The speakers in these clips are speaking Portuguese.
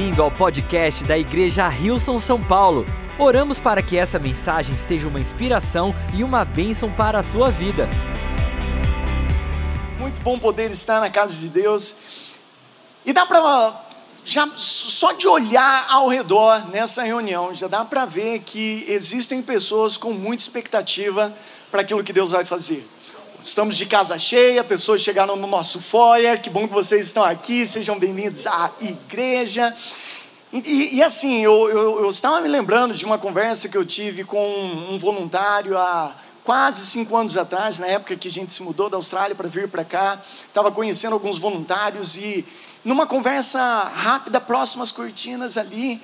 bem-vindo ao podcast da Igreja Rilson São Paulo. Oramos para que essa mensagem seja uma inspiração e uma bênção para a sua vida. Muito bom poder estar na casa de Deus. E dá para já só de olhar ao redor nessa reunião, já dá para ver que existem pessoas com muita expectativa para aquilo que Deus vai fazer. Estamos de casa cheia, pessoas chegaram no nosso foyer, que bom que vocês estão aqui, sejam bem-vindos à igreja. E, e assim, eu, eu, eu, estava me lembrando de uma conversa que eu tive com um voluntário há quase cinco anos atrás, na época que a gente se mudou da Austrália para vir para cá. Estava conhecendo alguns voluntários e, numa conversa rápida, próximo às cortinas ali,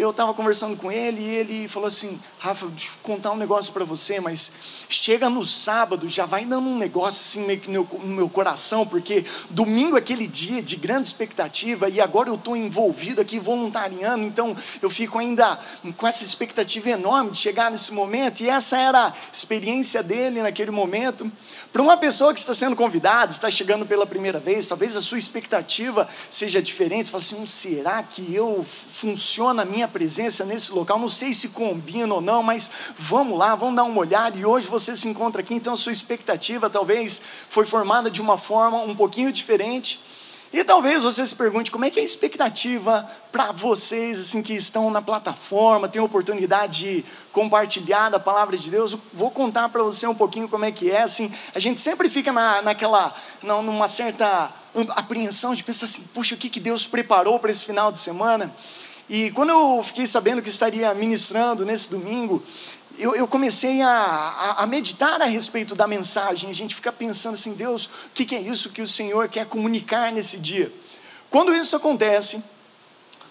eu estava conversando com ele e ele falou assim: Rafa, deixa eu contar um negócio para você, mas chega no sábado, já vai dando um negócio assim meio que no meu, coração, porque domingo é aquele dia de grande expectativa e agora eu estou envolvido aqui voluntariando, então eu fico ainda com essa expectativa enorme de chegar nesse momento, e essa era a experiência dele naquele momento. Para uma pessoa que está sendo convidada, está chegando pela primeira vez, talvez a sua expectativa seja diferente. Você fala assim: hum, será que eu funciona a minha presença nesse local? Não sei se combina ou não, mas vamos lá, vamos dar uma olhada. E hoje você se encontra aqui, então a sua expectativa talvez foi formada de uma forma um pouquinho diferente. E talvez você se pergunte como é que é a expectativa para vocês assim que estão na plataforma, têm a oportunidade de compartilhar da palavra de Deus. Vou contar para você um pouquinho como é que é. Assim, a gente sempre fica na, naquela, não, numa certa apreensão de pensar assim, puxa, o que, que Deus preparou para esse final de semana? E quando eu fiquei sabendo que estaria ministrando nesse domingo, eu, eu comecei a, a, a, meditar a respeito da mensagem, a gente fica pensando assim, Deus, o que, que é isso que o Senhor quer comunicar nesse dia? Quando isso acontece,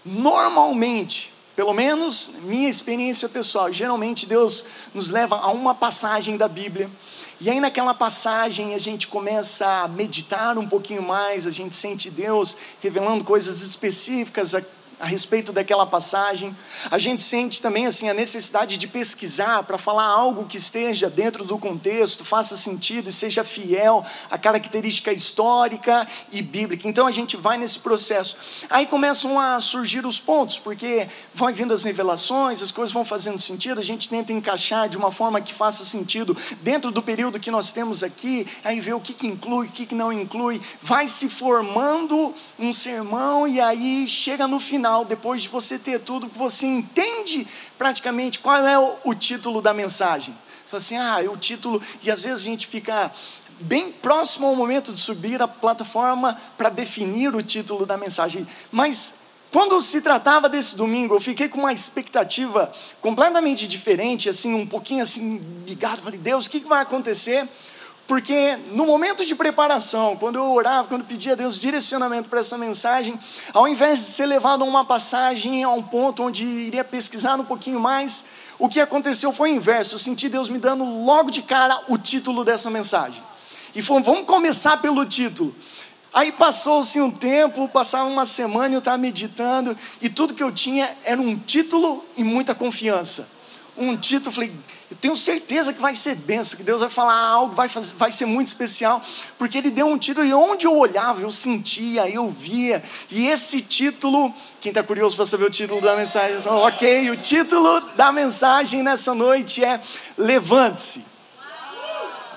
normalmente, pelo menos minha experiência pessoal, geralmente Deus nos leva a uma passagem da Bíblia, e aí naquela passagem a gente começa a meditar um pouquinho mais, a gente sente Deus revelando coisas específicas a respeito daquela passagem. A gente sente também assim a necessidade de pesquisar para falar algo que esteja dentro do contexto, faça sentido e seja fiel à característica histórica e bíblica. Então a gente vai nesse processo. Aí começam a surgir os pontos, porque vão vindo as revelações, as coisas vão fazendo sentido, a gente tenta encaixar de uma forma que faça sentido dentro do período que nós temos aqui, aí vê o que, que inclui, o que, que não inclui, vai se formando um sermão e aí chega no final final, depois de você ter tudo, você entende praticamente qual é o, o título da mensagem. Você assim, ah, é o título, e às vezes a gente fica bem próximo ao momento de subir a plataforma para definir o título da mensagem. Mas quando se tratava desse domingo, eu fiquei com uma expectativa completamente diferente, assim, um pouquinho assim ligado. Falei, Deus, o que vai acontecer? Porque no momento de preparação, quando eu orava, quando pedia a Deus direcionamento para essa mensagem, ao invés de ser levado a uma passagem, a um ponto onde iria pesquisar um pouquinho mais, o que aconteceu foi o inverso. Eu senti Deus me dando logo de cara o título dessa mensagem. E falou: vamos começar pelo título. Aí passou-se um tempo, passava uma semana, eu estava meditando, e tudo que eu tinha era um título e muita confiança. Um título, falei, tenho certeza que vai ser benção, que Deus vai falar algo, vai, fazer, vai ser muito especial, porque Ele deu um título e onde eu olhava, eu sentia, eu via, e esse título, quem está curioso para saber o título da mensagem, ok, o título da mensagem nessa noite é Levante-se.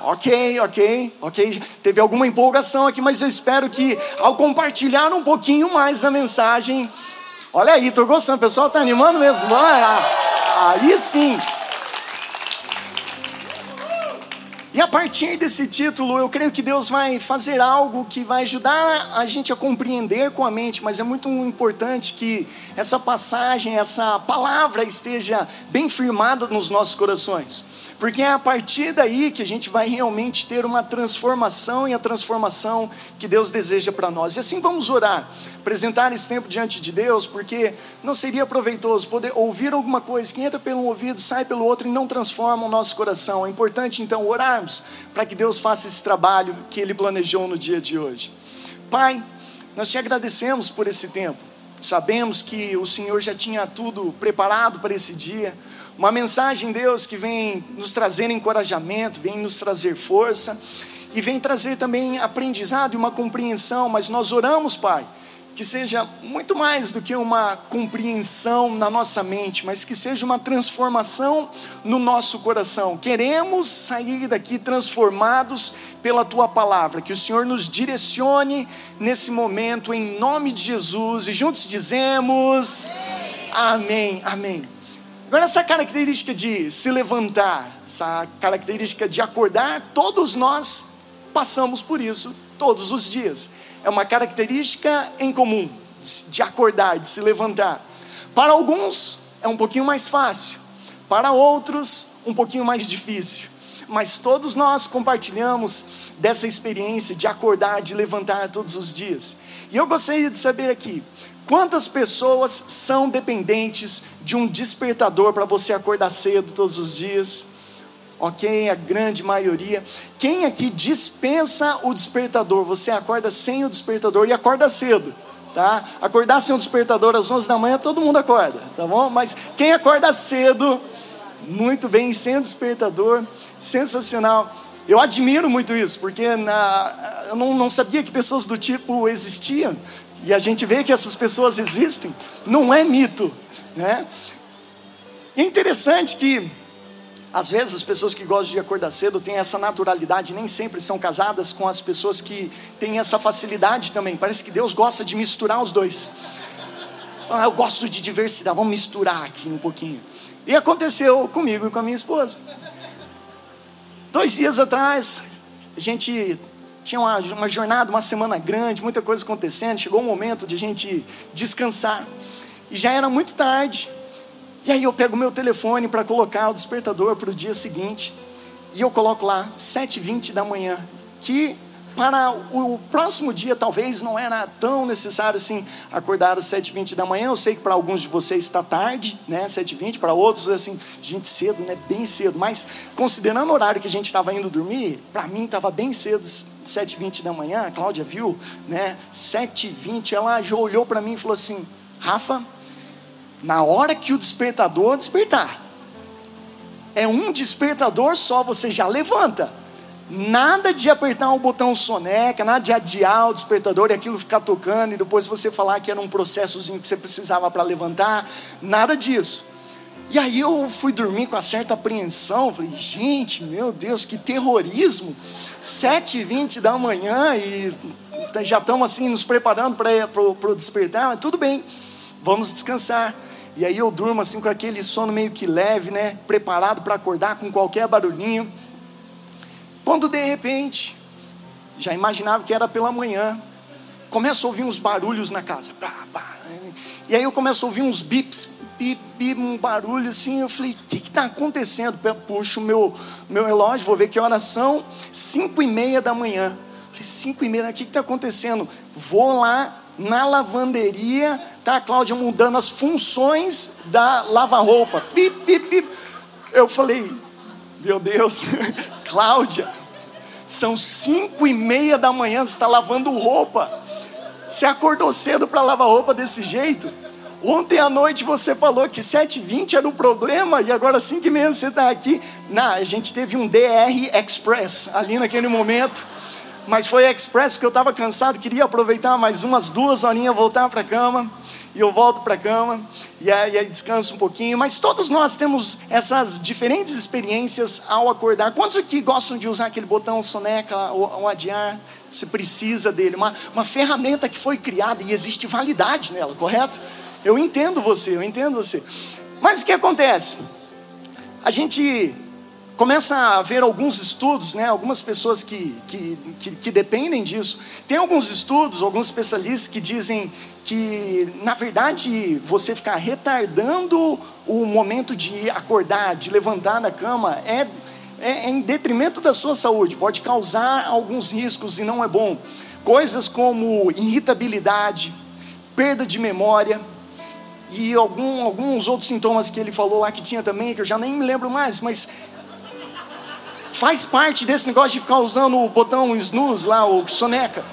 Ok, ok, ok. Teve alguma empolgação aqui, mas eu espero que ao compartilhar um pouquinho mais da mensagem, olha aí, estou gostando, o pessoal está animando mesmo, aí sim. E a partir desse título, eu creio que Deus vai fazer algo que vai ajudar a gente a compreender com a mente, mas é muito importante que essa passagem, essa palavra esteja bem firmada nos nossos corações. Porque é a partir daí que a gente vai realmente ter uma transformação e a transformação que Deus deseja para nós. E assim vamos orar, apresentar esse tempo diante de Deus, porque não seria proveitoso poder ouvir alguma coisa que entra pelo um ouvido, sai pelo outro e não transforma o nosso coração. É importante então orarmos para que Deus faça esse trabalho que Ele planejou no dia de hoje. Pai, nós te agradecemos por esse tempo. Sabemos que o Senhor já tinha tudo preparado para esse dia. Uma mensagem, Deus, que vem nos trazer encorajamento, vem nos trazer força e vem trazer também aprendizado e uma compreensão. Mas nós oramos, Pai, que seja muito mais do que uma compreensão na nossa mente, mas que seja uma transformação no nosso coração. Queremos sair daqui transformados pela tua palavra, que o Senhor nos direcione nesse momento, em nome de Jesus, e juntos dizemos: Amém, amém. Agora, essa característica de se levantar, essa característica de acordar, todos nós passamos por isso todos os dias é uma característica em comum de acordar, de se levantar. Para alguns é um pouquinho mais fácil, para outros um pouquinho mais difícil. Mas todos nós compartilhamos dessa experiência de acordar, de levantar todos os dias. E eu gostaria de saber aqui, quantas pessoas são dependentes de um despertador para você acordar cedo todos os dias? Ok? A grande maioria. Quem aqui dispensa o despertador? Você acorda sem o despertador e acorda cedo, tá? Acordar sem o despertador às 11 da manhã, todo mundo acorda, tá bom? Mas quem acorda cedo, muito bem, sem o despertador, sensacional. Eu admiro muito isso, porque na, eu não, não sabia que pessoas do tipo existiam, e a gente vê que essas pessoas existem, não é mito, né? É interessante que às vezes as pessoas que gostam de acordar cedo têm essa naturalidade, nem sempre são casadas com as pessoas que têm essa facilidade também. Parece que Deus gosta de misturar os dois. Ah, eu gosto de diversidade, vamos misturar aqui um pouquinho. E aconteceu comigo e com a minha esposa. Dois dias atrás, a gente tinha uma, uma jornada, uma semana grande, muita coisa acontecendo. Chegou o momento de a gente descansar. E já era muito tarde. E aí eu pego meu telefone para colocar o despertador para o dia seguinte. E eu coloco lá, 7h20 da manhã. Que para o próximo dia talvez não era tão necessário assim acordar às 7h20 da manhã. Eu sei que para alguns de vocês está tarde, né? 7h20, para outros assim, gente cedo, né? Bem cedo. Mas considerando o horário que a gente estava indo dormir, para mim estava bem cedo, 7h20 da manhã. A Cláudia viu, né? 7h20, ela já olhou para mim e falou assim: Rafa, na hora que o despertador despertar. É um despertador só, você já levanta. Nada de apertar o botão soneca, nada de adiar o despertador e aquilo ficar tocando e depois você falar que era um processozinho que você precisava para levantar, nada disso. E aí eu fui dormir com uma certa apreensão, falei, gente, meu Deus, que terrorismo, 7h20 da manhã e já estamos assim nos preparando para o despertar, tudo bem, vamos descansar. E aí eu durmo assim com aquele sono meio que leve, né? Preparado para acordar com qualquer barulhinho. Quando de repente, já imaginava que era pela manhã, começo a ouvir uns barulhos na casa. E aí eu começo a ouvir uns bips, bip, bip, um barulho assim. Eu falei, o que está acontecendo? Puxo meu, meu relógio, vou ver que horas são. Cinco e meia da manhã. falei, cinco e meia, o que está acontecendo? Vou lá na lavanderia, tá a Cláudia mudando as funções da lava-roupa. Pip, pip, pip. Eu falei, meu Deus, Cláudia, são cinco e meia da manhã, você está lavando roupa. Você acordou cedo para lavar roupa desse jeito? Ontem à noite você falou que 7h20 era o problema e agora 5 e meia você está aqui. Não, a gente teve um DR Express ali naquele momento mas foi express porque eu estava cansado, queria aproveitar mais umas duas horinhas, voltar para a cama, e eu volto para a cama, e aí, aí, descanso um pouquinho. Mas todos nós temos essas diferentes experiências ao acordar. Quantos aqui gostam de usar aquele botão soneca ou, ou adiar? Você precisa dele, uma, uma ferramenta que foi criada e existe validade nela, correto? Eu entendo você, eu entendo você. Mas o que acontece? A gente começa a haver alguns estudos, né, algumas pessoas que, que, que, que, dependem disso. Tem alguns estudos, alguns especialistas que dizem que, na verdade, você ficar retardando o momento de acordar, de levantar da cama, é, é, é em detrimento da sua saúde, pode causar alguns riscos e não é bom. Coisas como irritabilidade, perda de memória, e algum, alguns outros sintomas que ele falou lá que tinha também, que eu já nem me lembro mais, mas faz parte desse negócio de ficar usando o botão snooze lá, o soneca.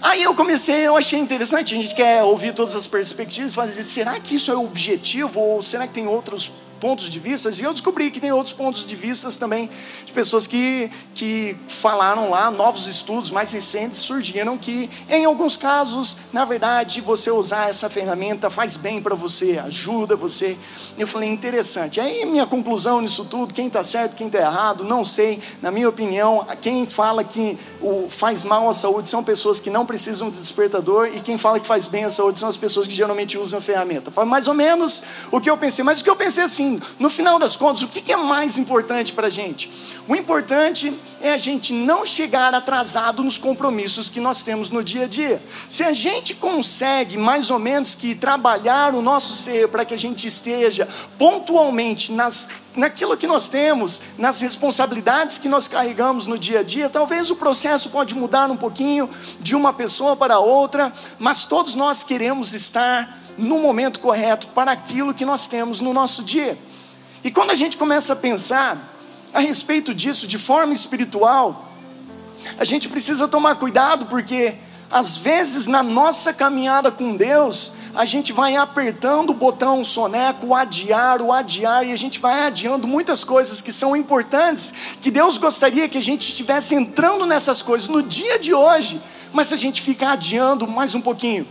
Aí eu comecei, eu achei interessante, a gente quer ouvir todas as perspectivas, fazer, será que isso é o objetivo ou será que tem outros pontos de vista? E eu descobri que tem outros pontos de vista também, de pessoas que, que falaram lá, novos estudos mais recentes surgiram que, em alguns casos, na verdade, você usar essa ferramenta faz bem para você, ajuda você. Eu falei, interessante. Aí, minha conclusão nisso tudo, quem está certo, quem está errado, não sei. Na minha opinião, quem fala que o, faz mal à saúde são pessoas que não precisam de despertador, e quem fala que faz bem à saúde são as pessoas que geralmente usam a ferramenta. Foi mais ou menos o que eu pensei. Mas o que eu pensei assim, no final das contas, o que é mais importante para a gente? O importante é a gente não chegar atrasado nos compromissos que nós temos no dia a dia. Se a gente consegue mais ou menos que trabalhar o nosso ser para que a gente esteja pontualmente nas naquilo que nós temos, nas responsabilidades que nós carregamos no dia a dia, talvez o processo pode mudar um pouquinho de uma pessoa para outra, mas todos nós queremos estar no momento correto para aquilo que nós temos no nosso dia. E quando a gente começa a pensar a respeito disso de forma espiritual, a gente precisa tomar cuidado porque às vezes na nossa caminhada com Deus, a gente vai apertando o botão soneco, o adiar, o adiar, e a gente vai adiando muitas coisas que são importantes, que Deus gostaria que a gente estivesse entrando nessas coisas no dia de hoje, mas a gente fica adiando mais um pouquinho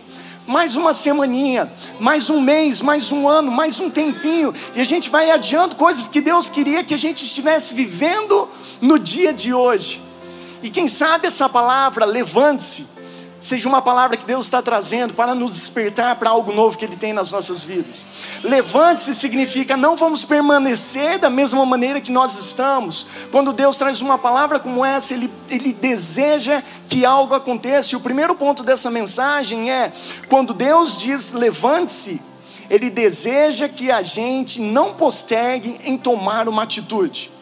mais uma semaninha, mais um mês, mais um ano, mais um tempinho, e a gente vai adiando coisas que Deus queria que a gente estivesse vivendo no dia de hoje. E quem sabe essa palavra, levante-se, seja uma palavra que Deus está trazendo para nos despertar para algo novo que Ele tem nas nossas vidas. Levante-se significa não vamos permanecer da mesma maneira que nós estamos. Quando Deus traz uma palavra como essa, Ele, Ele deseja que algo aconteça. E o primeiro ponto dessa mensagem é: quando Deus diz levante-se, Ele deseja que a gente não postergue em tomar uma atitude.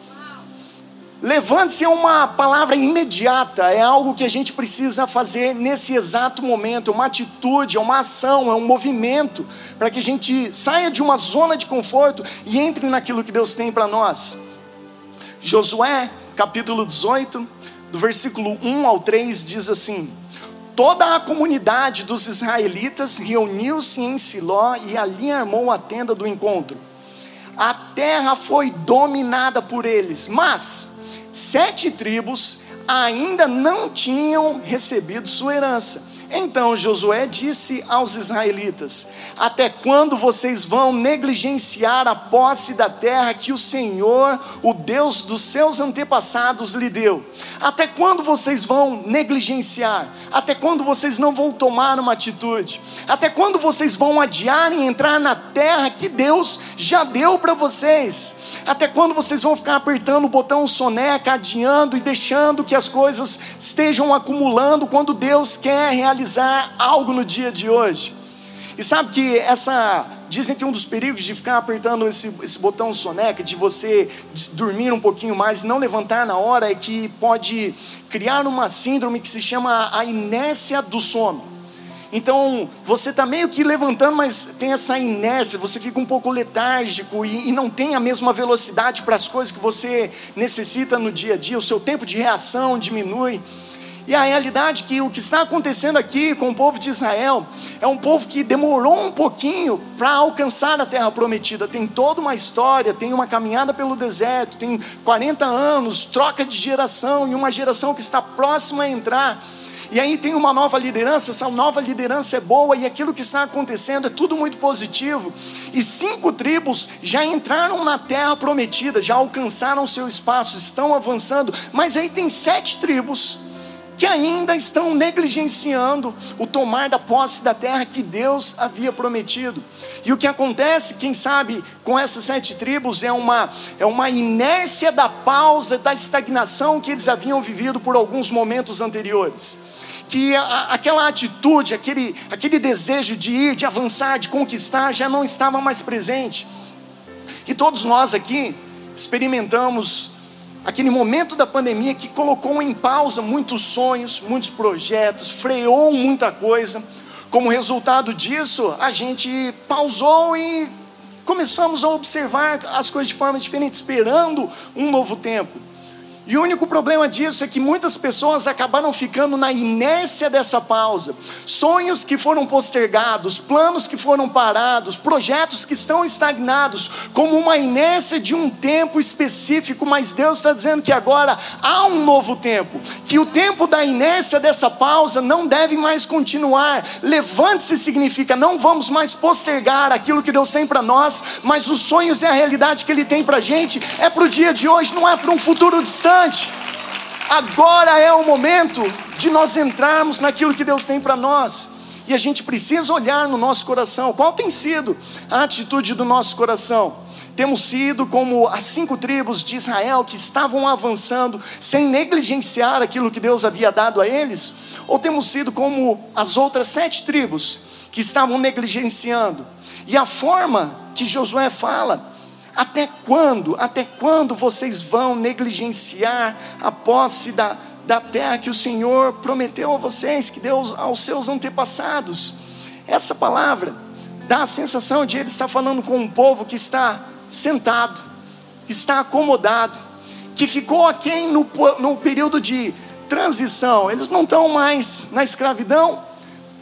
Levante-se é uma palavra imediata, é algo que a gente precisa fazer nesse exato momento, é uma atitude, é uma ação, é um movimento, para que a gente saia de uma zona de conforto e entre naquilo que Deus tem para nós. Josué, capítulo 18, do versículo 1 ao 3, diz assim: Toda a comunidade dos israelitas reuniu-se em Siló e ali armou a tenda do encontro. A terra foi dominada por eles, mas sete tribos ainda não tinham recebido sua herança. Então Josué disse aos israelitas: Até quando vocês vão negligenciar a posse da terra que o Senhor, o Deus dos seus antepassados, lhe deu? Até quando vocês vão negligenciar? Até quando vocês não vão tomar uma atitude? Até quando vocês vão adiar em entrar na terra que Deus já deu para vocês? Até quando vocês vão ficar apertando o botão soneca, adiando e deixando que as coisas estejam acumulando quando Deus quer realizar algo no dia de hoje? E sabe que essa. Dizem que um dos perigos de ficar apertando esse, esse botão soneca, de você dormir um pouquinho mais e não levantar na hora, é que pode criar uma síndrome que se chama a inércia do sono. Então, você está meio que levantando, mas tem essa inércia, você fica um pouco letárgico e, e não tem a mesma velocidade para as coisas que você necessita no dia a dia, o seu tempo de reação diminui. E a realidade é que o que está acontecendo aqui com o povo de Israel é um povo que demorou um pouquinho para alcançar a terra prometida. Tem toda uma história, tem uma caminhada pelo deserto, tem 40 anos, troca de geração e uma geração que está próxima a entrar. E aí tem uma nova liderança, essa nova liderança é boa e aquilo que está acontecendo é tudo muito positivo. E cinco tribos já entraram na terra prometida, já alcançaram seu espaço, estão avançando, mas aí tem sete tribos que ainda estão negligenciando o tomar da posse da terra que Deus havia prometido. E o que acontece, quem sabe, com essas sete tribos é uma, é uma inércia da pausa, da estagnação que eles haviam vivido por alguns momentos anteriores que a, aquela atitude, aquele, aquele desejo de ir, de avançar, de conquistar, já não estava mais presente. E todos nós aqui experimentamos aquele momento da pandemia que colocou em pausa muitos sonhos, muitos projetos, freou muita coisa. Como resultado disso, a gente pausou e começamos a observar as coisas de forma diferente, esperando um novo tempo. E o único problema disso é que muitas pessoas acabaram ficando na inércia dessa pausa. Sonhos que foram postergados, planos que foram parados, projetos que estão estagnados, como uma inércia de um tempo específico, mas Deus está dizendo que agora há um novo tempo, que o tempo da inércia dessa pausa não deve mais continuar. Levante-se significa não vamos mais postergar aquilo que Deus tem para nós, mas os sonhos e a realidade que Ele tem para a gente é para o dia de hoje, não é para um futuro distante importante. Agora é o momento de nós entrarmos naquilo que Deus tem para nós. E a gente precisa olhar no nosso coração. Qual tem sido a atitude do nosso coração? Temos sido como as cinco tribos de Israel que estavam avançando sem negligenciar aquilo que Deus havia dado a eles? Ou temos sido como as outras sete tribos que estavam negligenciando? E a forma que Josué fala até quando, até quando vocês vão negligenciar a posse da, da terra que o Senhor prometeu a vocês, que deu aos seus antepassados? Essa palavra dá a sensação de ele estar falando com um povo que está sentado, está acomodado, que ficou aquém no, no período de transição. Eles não estão mais na escravidão,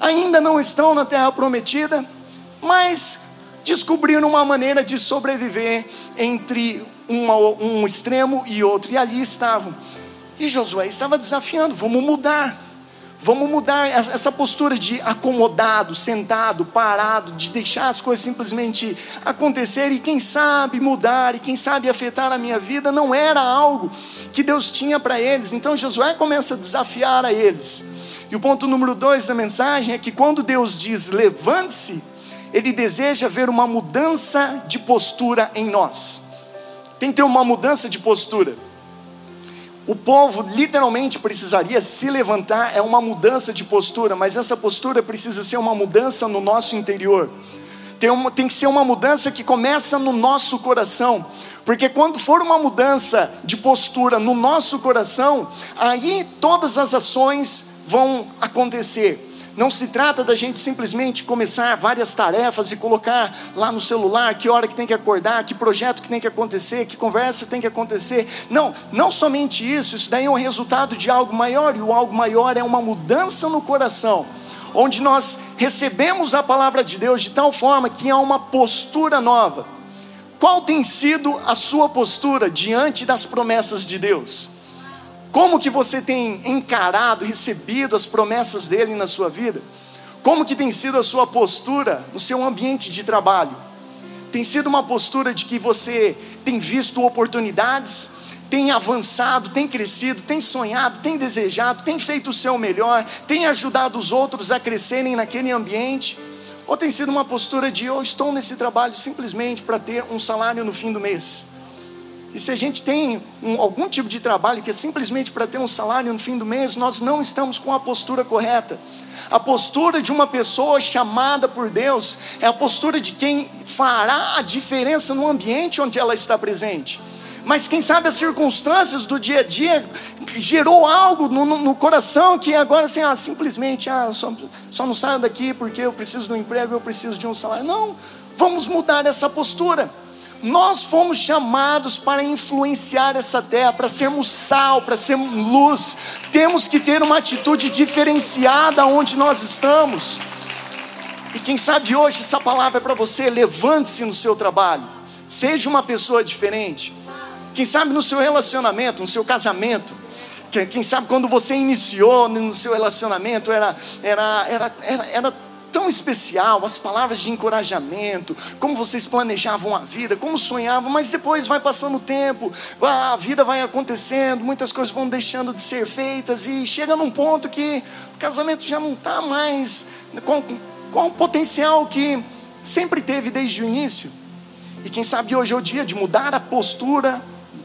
ainda não estão na terra prometida, mas descobriram uma maneira de sobreviver entre uma, um extremo e outro, e ali estavam. E Josué estava desafiando: vamos mudar, vamos mudar essa postura de acomodado, sentado, parado, de deixar as coisas simplesmente acontecer e quem sabe mudar, e quem sabe afetar a minha vida, não era algo que Deus tinha para eles. Então Josué começa a desafiar a eles. E o ponto número dois da mensagem é que quando Deus diz levante-se, ele deseja ver uma mudança de postura em nós. Tem que ter uma mudança de postura. O povo literalmente precisaria se levantar, é uma mudança de postura, mas essa postura precisa ser uma mudança no nosso interior. Tem, uma, tem que ser uma mudança que começa no nosso coração, porque quando for uma mudança de postura no nosso coração, aí todas as ações vão acontecer. Não se trata da gente simplesmente começar várias tarefas e colocar lá no celular que hora que tem que acordar, que projeto que tem que acontecer, que conversa tem que acontecer. Não, não somente isso, isso daí é um resultado de algo maior, e o algo maior é uma mudança no coração, onde nós recebemos a palavra de Deus de tal forma que há uma postura nova. Qual tem sido a sua postura diante das promessas de Deus? Como que você tem encarado, recebido as promessas dele na sua vida? Como que tem sido a sua postura no seu ambiente de trabalho? Tem sido uma postura de que você tem visto oportunidades, tem avançado, tem crescido, tem sonhado, tem desejado, tem feito o seu melhor, tem ajudado os outros a crescerem naquele ambiente? Ou tem sido uma postura de eu estou nesse trabalho simplesmente para ter um salário no fim do mês? E se a gente tem um, algum tipo de trabalho que é simplesmente para ter um salário no fim do mês, nós não estamos com a postura correta. A postura de uma pessoa chamada por Deus é a postura de quem fará a diferença no ambiente onde ela está presente. Mas quem sabe as circunstâncias do dia a dia gerou algo no, no, no coração que agora assim, ah, simplesmente, ah, só, só não saio daqui porque eu preciso de um emprego, eu preciso de um salário. Não, vamos mudar essa postura. Nós fomos chamados para influenciar essa terra, para sermos sal, para sermos luz. Temos que ter uma atitude diferenciada onde nós estamos. E quem sabe hoje essa palavra é para você, levante-se no seu trabalho. Seja uma pessoa diferente. Quem sabe no seu relacionamento, no seu casamento, quem sabe quando você iniciou no seu relacionamento era, era, era, era, era tão especial, as palavras de encorajamento, como vocês planejavam a vida, como sonhavam, mas depois vai passando o tempo, a vida vai acontecendo, muitas coisas vão deixando de ser feitas e chega num ponto que o casamento já não está mais com, com o potencial que sempre teve desde o início. E quem sabe hoje é o dia de mudar a postura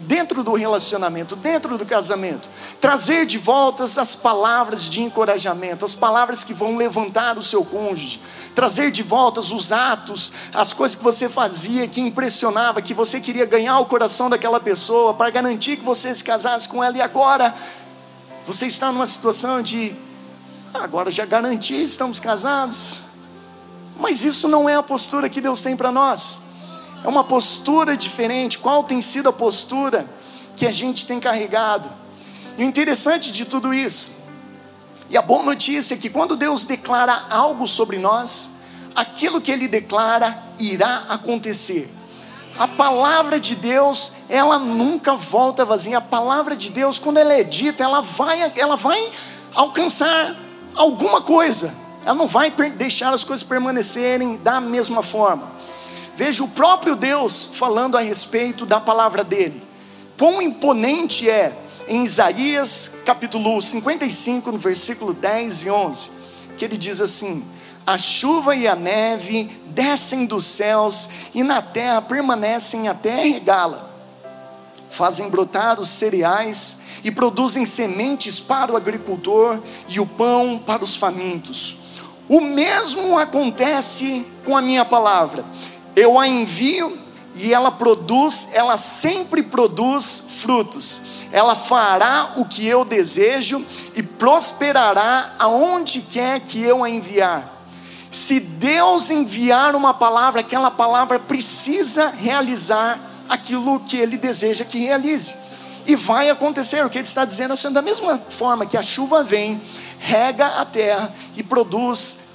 dentro do relacionamento, dentro do casamento. Trazer de volta as palavras de encorajamento, as palavras que vão levantar o seu cônjuge. Trazer de volta os atos, as coisas que você fazia, que impressionava, que você queria ganhar o coração daquela pessoa, para garantir que você se casasse com ela. E agora, você está numa situação de. Ah, agora já garanti, estamos casados. Mas isso não é a postura que Deus tem para nós. É uma postura diferente. Qual tem sido a postura que a gente tem carregado? E o interessante de tudo isso, e a boa notícia é que quando Deus declara algo sobre nós, aquilo que Ele declara irá acontecer. A palavra de Deus, ela nunca volta vazia. A palavra de Deus, quando ela é dita, ela vai, ela vai alcançar alguma coisa. Ela não vai deixar as coisas permanecerem da mesma forma. Veja o próprio Deus falando a respeito da palavra dele. Quão imponente é em Isaías capítulo 55, no versículo 10 e 11, que ele diz assim: A chuva e a neve descem dos céus e na terra permanecem até regá-la. Fazem brotar os cereais e produzem sementes para o agricultor e o pão para os famintos. O mesmo acontece com a minha palavra eu a envio e ela produz, ela sempre produz frutos. Ela fará o que eu desejo e prosperará aonde quer que eu a enviar. Se Deus enviar uma palavra, aquela palavra precisa realizar aquilo que Ele deseja que realize. E vai acontecer, o que Ele está dizendo, assim, da mesma forma que a chuva vem, rega a terra e produz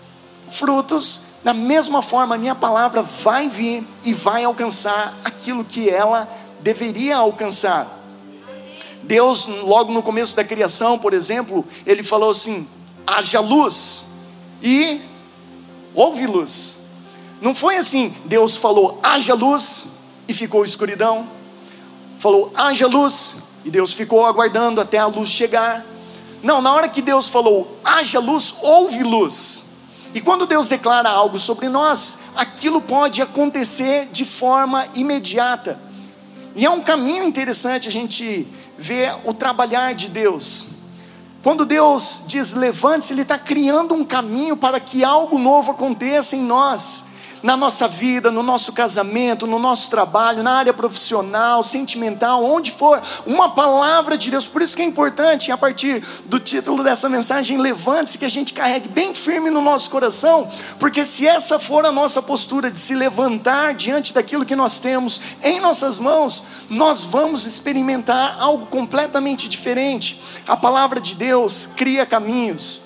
frutos, da mesma forma, a minha palavra vai vir e vai alcançar aquilo que ela deveria alcançar. Deus, logo no começo da criação, por exemplo, ele falou assim: haja luz e houve luz. Não foi assim, Deus falou haja luz e ficou escuridão. Falou haja luz e Deus ficou aguardando até a luz chegar. Não, na hora que Deus falou haja luz, houve luz. E quando Deus declara algo sobre nós, aquilo pode acontecer de forma imediata. E é um caminho interessante a gente ver o trabalhar de Deus. Quando Deus diz levante-se, Ele está criando um caminho para que algo novo aconteça em nós na nossa vida, no nosso casamento, no nosso trabalho, na área profissional, sentimental, onde for, uma palavra de Deus. Por isso que é importante, a partir do título dessa mensagem, levante-se, que a gente carregue bem firme no nosso coração, porque se essa for a nossa postura de se levantar diante daquilo que nós temos em nossas mãos, nós vamos experimentar algo completamente diferente. A palavra de Deus cria caminhos.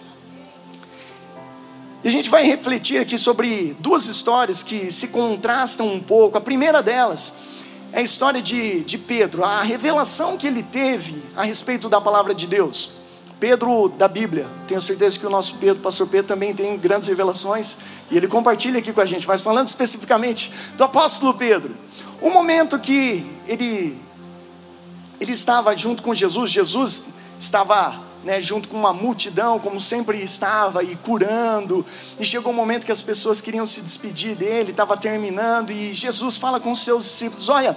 E a gente vai refletir aqui sobre duas histórias que se contrastam um pouco. A primeira delas é a história de, de Pedro, a revelação que ele teve a respeito da palavra de Deus. Pedro da Bíblia, tenho certeza que o nosso Pedro, pastor Pedro, também tem grandes revelações e ele compartilha aqui com a gente, mas falando especificamente do apóstolo Pedro, o momento que ele, ele estava junto com Jesus, Jesus estava né, junto com uma multidão, como sempre estava, e curando. E chegou um momento que as pessoas queriam se despedir dele, estava terminando, e Jesus fala com os seus discípulos: Olha,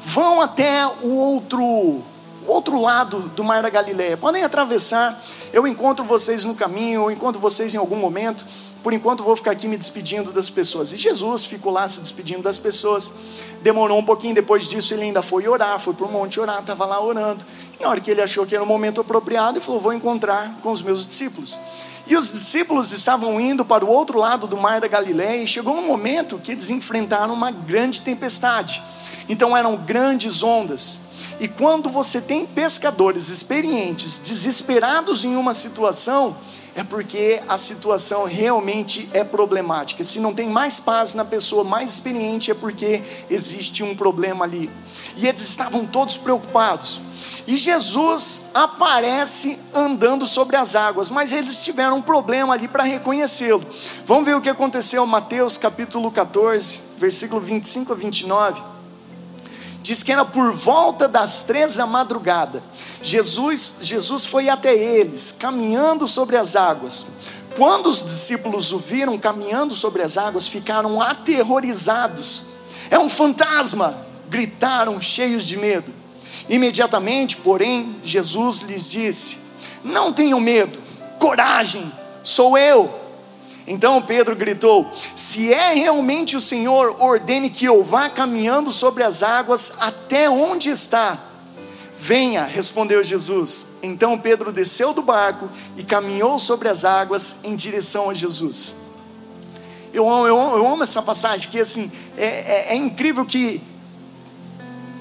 vão até o outro, outro lado do mar da Galileia, podem atravessar. Eu encontro vocês no caminho, eu encontro vocês em algum momento. Por enquanto vou ficar aqui me despedindo das pessoas. E Jesus ficou lá se despedindo das pessoas. Demorou um pouquinho, depois disso ele ainda foi orar, foi para o monte orar, estava lá orando. E na hora que ele achou que era o momento apropriado, ele falou: Vou encontrar com os meus discípulos. E os discípulos estavam indo para o outro lado do mar da Galiléia e chegou um momento que eles enfrentaram uma grande tempestade. Então eram grandes ondas. E quando você tem pescadores experientes, desesperados em uma situação, é porque a situação realmente é problemática. Se não tem mais paz na pessoa mais experiente, é porque existe um problema ali. E eles estavam todos preocupados. E Jesus aparece andando sobre as águas, mas eles tiveram um problema ali para reconhecê-lo. Vamos ver o que aconteceu, Mateus capítulo 14, versículo 25 a 29 diz que era por volta das três da madrugada. Jesus, Jesus foi até eles, caminhando sobre as águas. Quando os discípulos o viram caminhando sobre as águas, ficaram aterrorizados. É um fantasma! gritaram cheios de medo. Imediatamente, porém, Jesus lhes disse: Não tenham medo, coragem, sou eu então Pedro gritou: Se é realmente o Senhor, ordene que eu vá caminhando sobre as águas até onde está. Venha, respondeu Jesus. Então Pedro desceu do barco e caminhou sobre as águas em direção a Jesus. Eu amo, eu eu amo essa passagem, que assim, é, é, é incrível que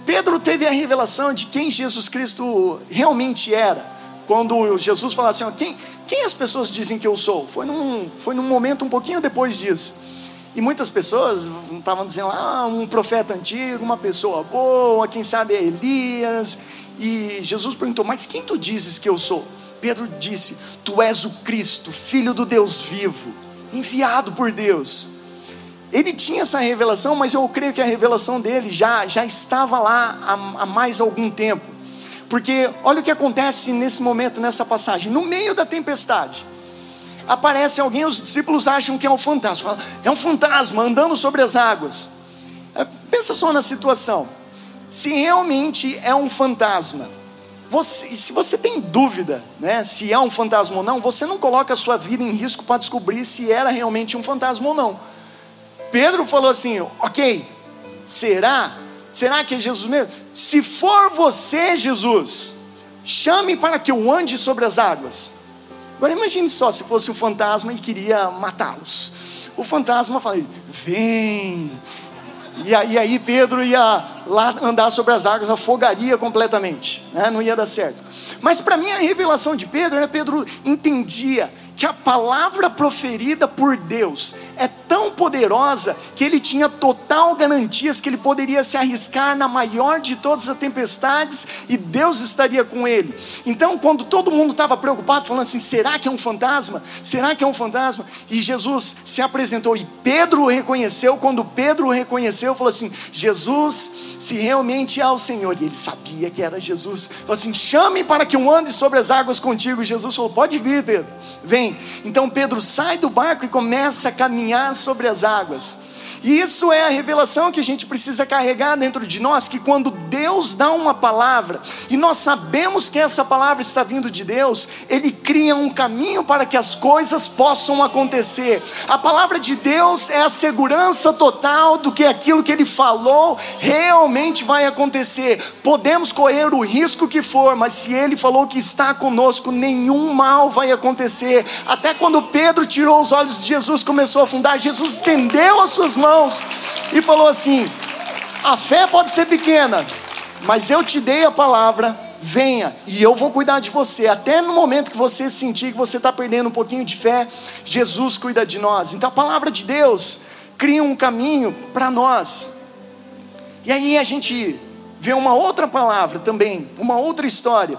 Pedro teve a revelação de quem Jesus Cristo realmente era quando Jesus fala assim: ó, quem, quem as pessoas dizem que eu sou? Foi num, foi num momento um pouquinho depois disso. E muitas pessoas estavam dizendo: ah, um profeta antigo, uma pessoa boa, quem sabe é Elias. E Jesus perguntou: mas quem tu dizes que eu sou? Pedro disse: Tu és o Cristo, filho do Deus vivo, enviado por Deus. Ele tinha essa revelação, mas eu creio que a revelação dele já, já estava lá há, há mais algum tempo. Porque olha o que acontece nesse momento, nessa passagem. No meio da tempestade, aparece alguém, os discípulos acham que é um fantasma. É um fantasma andando sobre as águas. É, pensa só na situação. Se realmente é um fantasma, você, se você tem dúvida né, se é um fantasma ou não, você não coloca a sua vida em risco para descobrir se era realmente um fantasma ou não. Pedro falou assim: ok, será? Será que é Jesus mesmo? Se for você, Jesus, chame para que eu ande sobre as águas. Agora imagine só se fosse o fantasma e queria matá-los. O fantasma fala: vem. E aí Pedro ia lá andar sobre as águas, afogaria completamente, né? não ia dar certo. Mas para mim a revelação de Pedro, né? Pedro entendia que a palavra proferida por Deus é tão poderosa que ele tinha total garantias que ele poderia se arriscar na maior de todas as tempestades e Deus estaria com ele. Então, quando todo mundo estava preocupado, falando assim: será que é um fantasma? Será que é um fantasma? E Jesus se apresentou e Pedro o reconheceu. Quando Pedro o reconheceu, falou assim: Jesus, se realmente é o Senhor, e ele sabia que era Jesus, falou assim: chame para que eu ande sobre as águas contigo. E Jesus falou: pode vir, Pedro, vem então Pedro sai do barco e começa a caminhar sobre as águas. E isso é a revelação que a gente precisa carregar dentro de nós, que quando Deus dá uma palavra, e nós sabemos que essa palavra está vindo de Deus, Ele cria um caminho para que as coisas possam acontecer. A palavra de Deus é a segurança total do que aquilo que Ele falou realmente vai acontecer. Podemos correr o risco que for, mas se Ele falou que está conosco, nenhum mal vai acontecer. Até quando Pedro tirou os olhos de Jesus, começou a afundar, Jesus estendeu as suas mãos e falou assim: a fé pode ser pequena, mas eu te dei a palavra, venha e eu vou cuidar de você. Até no momento que você sentir que você está perdendo um pouquinho de fé, Jesus cuida de nós. Então a palavra de Deus cria um caminho para nós. E aí a gente vê uma outra palavra também, uma outra história,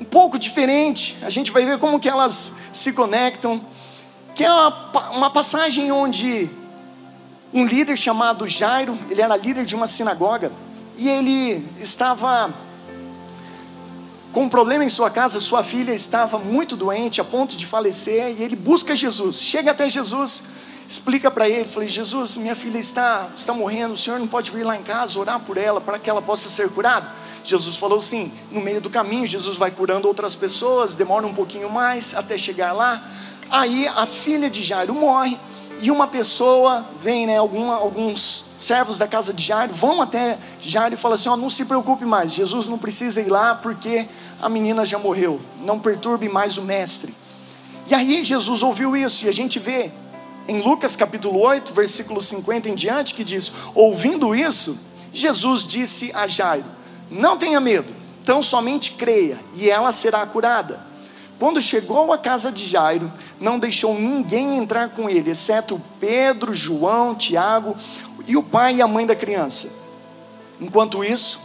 um pouco diferente. A gente vai ver como que elas se conectam. Que é uma, uma passagem onde um líder chamado Jairo, ele era líder de uma sinagoga, e ele estava com um problema em sua casa, sua filha estava muito doente, a ponto de falecer, e ele busca Jesus, chega até Jesus, explica para ele, falei, Jesus, minha filha está, está morrendo, o senhor não pode vir lá em casa orar por ela, para que ela possa ser curada? Jesus falou sim, no meio do caminho, Jesus vai curando outras pessoas, demora um pouquinho mais até chegar lá, aí a filha de Jairo morre, e uma pessoa vem, né, alguma, alguns servos da casa de Jairo vão até Jairo e falam assim: ó, não se preocupe mais, Jesus não precisa ir lá porque a menina já morreu, não perturbe mais o mestre. E aí Jesus ouviu isso, e a gente vê em Lucas capítulo 8, versículo 50 em diante, que diz: Ouvindo isso, Jesus disse a Jairo: Não tenha medo, tão somente creia, e ela será curada. Quando chegou à casa de Jairo, não deixou ninguém entrar com ele, exceto Pedro, João, Tiago e o pai e a mãe da criança. Enquanto isso,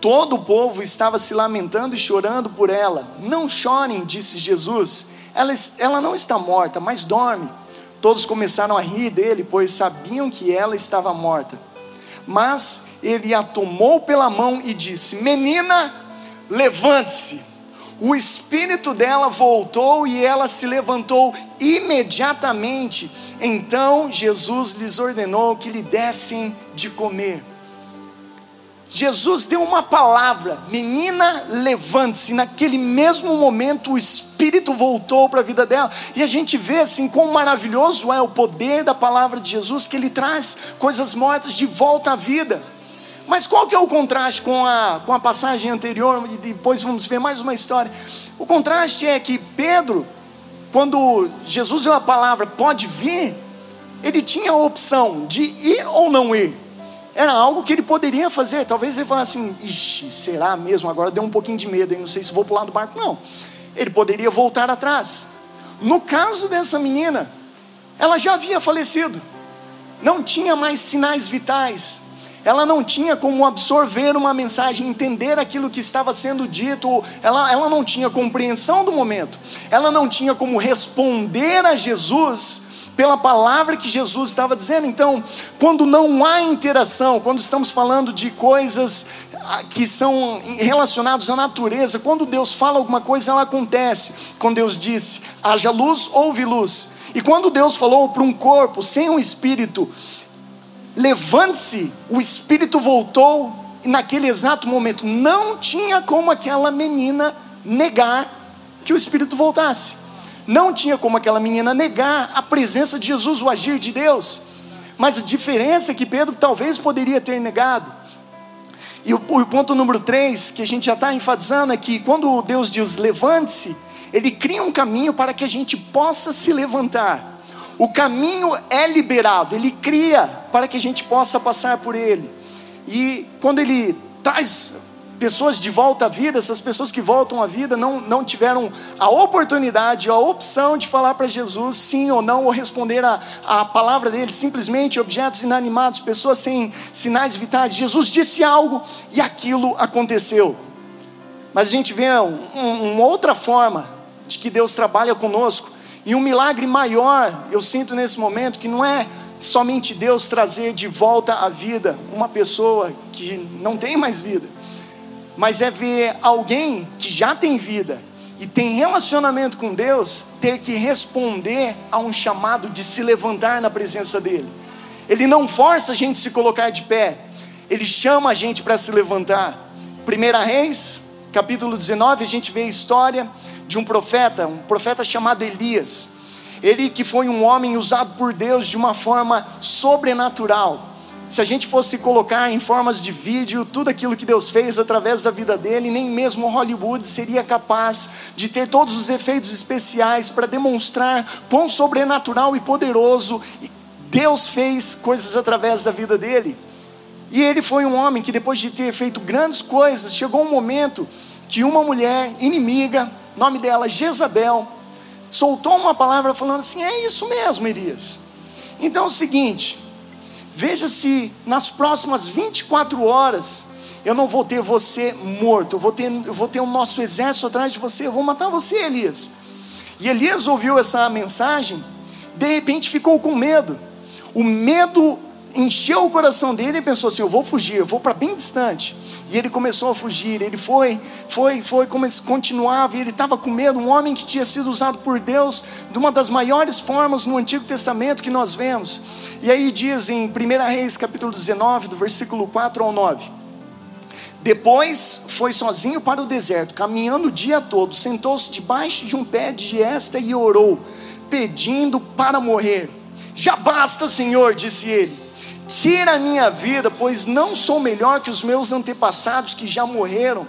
todo o povo estava se lamentando e chorando por ela. Não chorem, disse Jesus, ela, ela não está morta, mas dorme. Todos começaram a rir dele, pois sabiam que ela estava morta. Mas ele a tomou pela mão e disse: Menina, levante-se o espírito dela voltou e ela se levantou imediatamente. Então Jesus lhes ordenou que lhe dessem de comer. Jesus deu uma palavra, menina, levante-se. Naquele mesmo momento, o Espírito voltou para a vida dela. E a gente vê assim quão maravilhoso é o poder da palavra de Jesus, que ele traz coisas mortas de volta à vida. Mas qual que é o contraste com a, com a passagem anterior? E depois vamos ver mais uma história. O contraste é que Pedro, quando Jesus deu a palavra, pode vir, ele tinha a opção de ir ou não ir. Era algo que ele poderia fazer. Talvez ele falasse assim: Ixi, será mesmo? Agora deu um pouquinho de medo, eu não sei se vou pular do barco. Não. ele poderia voltar atrás. No caso dessa menina, ela já havia falecido, não tinha mais sinais vitais, ela não tinha como absorver uma mensagem, entender aquilo que estava sendo dito, ela, ela não tinha compreensão do momento, ela não tinha como responder a Jesus pela palavra que Jesus estava dizendo. Então, quando não há interação, quando estamos falando de coisas ah, que são relacionadas à natureza, quando Deus fala alguma coisa, ela acontece. Quando Deus disse, haja luz, houve luz. E quando Deus falou para um corpo sem um espírito, levante-se, o espírito voltou e naquele exato momento não tinha como aquela menina negar que o espírito voltasse. Não tinha como aquela menina negar a presença de Jesus, o agir de Deus. Mas a diferença é que Pedro talvez poderia ter negado. E o, o ponto número 3, que a gente já está enfatizando, é que quando Deus diz levante-se, Ele cria um caminho para que a gente possa se levantar. O caminho é liberado, ele cria para que a gente possa passar por ele. E quando ele traz pessoas de volta à vida, essas pessoas que voltam à vida não, não tiveram a oportunidade, a opção de falar para Jesus sim ou não, ou responder a, a palavra dele, simplesmente objetos inanimados, pessoas sem sinais vitais. Jesus disse algo e aquilo aconteceu. Mas a gente vê um, um, uma outra forma de que Deus trabalha conosco e um milagre maior, eu sinto nesse momento, que não é somente Deus trazer de volta à vida uma pessoa que não tem mais vida, mas é ver alguém que já tem vida e tem relacionamento com Deus ter que responder a um chamado de se levantar na presença dEle. Ele não força a gente a se colocar de pé, ele chama a gente para se levantar. Primeira Reis, capítulo 19, a gente vê a história de um profeta, um profeta chamado Elias. Ele que foi um homem usado por Deus de uma forma sobrenatural. Se a gente fosse colocar em formas de vídeo tudo aquilo que Deus fez através da vida dele, nem mesmo Hollywood seria capaz de ter todos os efeitos especiais para demonstrar quão sobrenatural e poderoso Deus fez coisas através da vida dele. E ele foi um homem que, depois de ter feito grandes coisas, chegou um momento que uma mulher inimiga, nome dela Jezabel, soltou uma palavra falando assim: é isso mesmo, Elias. Então é o seguinte, veja se nas próximas 24 horas eu não vou ter você morto, eu vou ter, eu vou ter o nosso exército atrás de você, eu vou matar você, Elias. E Elias ouviu essa mensagem, de repente ficou com medo. O medo encheu o coração dele e pensou assim: eu vou fugir, eu vou para bem distante. E ele começou a fugir. Ele foi, foi, foi, continuava. E ele estava com medo. Um homem que tinha sido usado por Deus de uma das maiores formas no Antigo Testamento que nós vemos. E aí diz em 1 Reis, capítulo 19, do versículo 4 ao 9. Depois foi sozinho para o deserto, caminhando o dia todo. Sentou-se debaixo de um pé de esta e orou, pedindo para morrer. Já basta, Senhor, disse ele Tira a minha vida, pois não sou melhor que os meus antepassados que já morreram.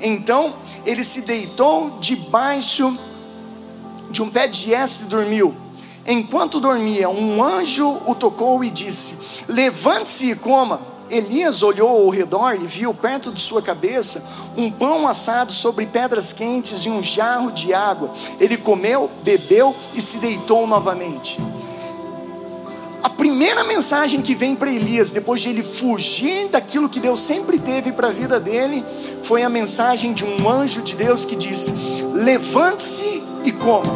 Então ele se deitou debaixo de um pé de este e dormiu. Enquanto dormia, um anjo o tocou e disse: Levante-se e coma. Elias olhou ao redor e viu perto de sua cabeça um pão assado sobre pedras quentes e um jarro de água. Ele comeu, bebeu e se deitou novamente a primeira mensagem que vem para Elias, depois de ele fugir daquilo que Deus sempre teve para a vida dele, foi a mensagem de um anjo de Deus que disse: Levante-se e coma.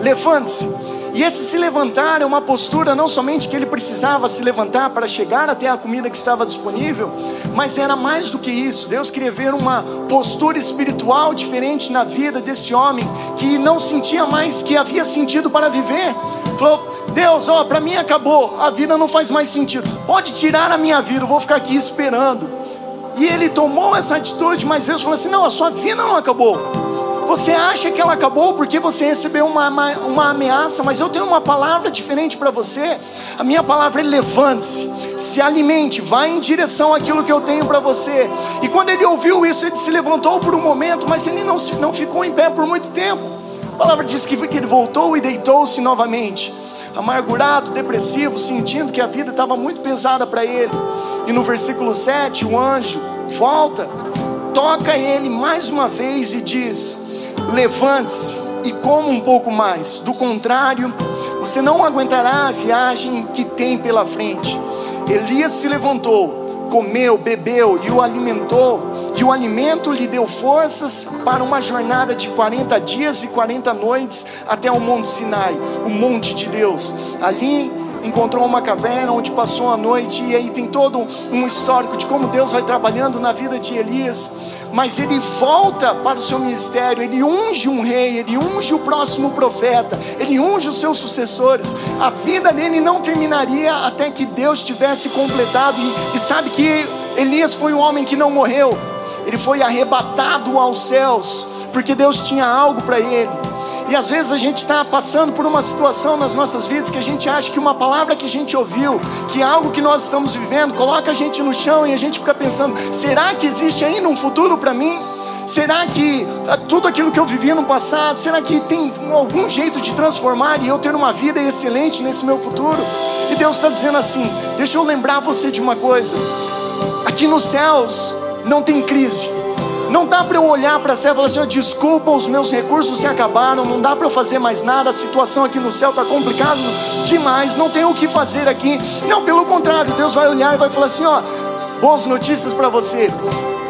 Levante-se. E esse se levantar é uma postura não somente que ele precisava se levantar para chegar até a comida que estava disponível, mas era mais do que isso. Deus queria ver uma postura espiritual diferente na vida desse homem que não sentia mais que havia sentido para viver. Falou: Deus, ó, para mim acabou, a vida não faz mais sentido. Pode tirar a minha vida, eu vou ficar aqui esperando. E ele tomou essa atitude, mas Deus falou assim: não, a sua vida não acabou. Você acha que ela acabou porque você recebeu uma, uma, uma ameaça, mas eu tenho uma palavra diferente para você. A minha palavra é levante-se, se alimente, vá em direção àquilo que eu tenho para você. E quando ele ouviu isso, ele se levantou por um momento, mas ele não, não ficou em pé por muito tempo. A palavra diz que, que ele voltou e deitou-se novamente amargurado, depressivo, sentindo que a vida estava muito pesada para ele. E no versículo 7, o anjo volta, toca ele mais uma vez e diz: levante-se e coma um pouco mais. Do contrário, você não aguentará a viagem que tem pela frente. Elias se levantou, comeu, bebeu e o alimentou, e o alimento lhe deu forças para uma jornada de 40 dias e 40 noites até o Monte Sinai, o monte de Deus. Ali encontrou uma caverna onde passou a noite, e aí tem todo um histórico de como Deus vai trabalhando na vida de Elias. Mas ele volta para o seu ministério, ele unge um rei, ele unge o próximo profeta, ele unge os seus sucessores. A vida dele não terminaria até que Deus tivesse completado, e, e sabe que Elias foi um homem que não morreu, ele foi arrebatado aos céus, porque Deus tinha algo para ele. E às vezes a gente está passando por uma situação nas nossas vidas que a gente acha que uma palavra que a gente ouviu, que algo que nós estamos vivendo, coloca a gente no chão e a gente fica pensando: será que existe ainda um futuro para mim? Será que ah, tudo aquilo que eu vivi no passado, será que tem algum jeito de transformar e eu ter uma vida excelente nesse meu futuro? E Deus está dizendo assim: deixa eu lembrar você de uma coisa. Aqui nos céus não tem crise. Não dá para eu olhar para céu e falar assim: oh, desculpa, os meus recursos se acabaram, não dá para eu fazer mais nada, a situação aqui no céu está complicada demais, não tenho o que fazer aqui. Não, pelo contrário, Deus vai olhar e vai falar assim: ó, boas notícias para você.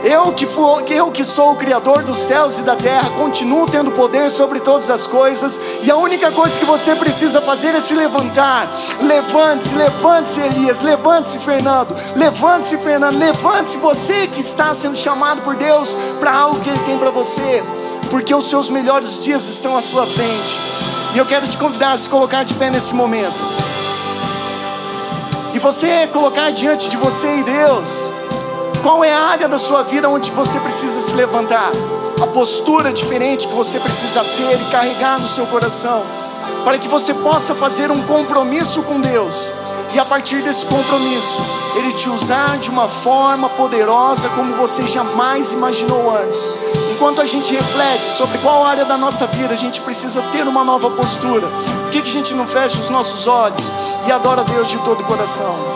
Eu que, for, eu que sou o Criador dos céus e da terra, continuo tendo poder sobre todas as coisas, e a única coisa que você precisa fazer é se levantar. Levante-se, levante-se, Elias, levante-se, Fernando, levante-se, Fernando, levante-se, você que está sendo chamado por Deus para algo que Ele tem para você, porque os seus melhores dias estão à sua frente. E eu quero te convidar a se colocar de pé nesse momento. E você colocar diante de você e Deus qual é a área da sua vida onde você precisa se levantar? A postura diferente que você precisa ter e carregar no seu coração, para que você possa fazer um compromisso com Deus e a partir desse compromisso, Ele te usar de uma forma poderosa como você jamais imaginou antes. Enquanto a gente reflete sobre qual área da nossa vida a gente precisa ter uma nova postura, por que, que a gente não fecha os nossos olhos e adora Deus de todo o coração?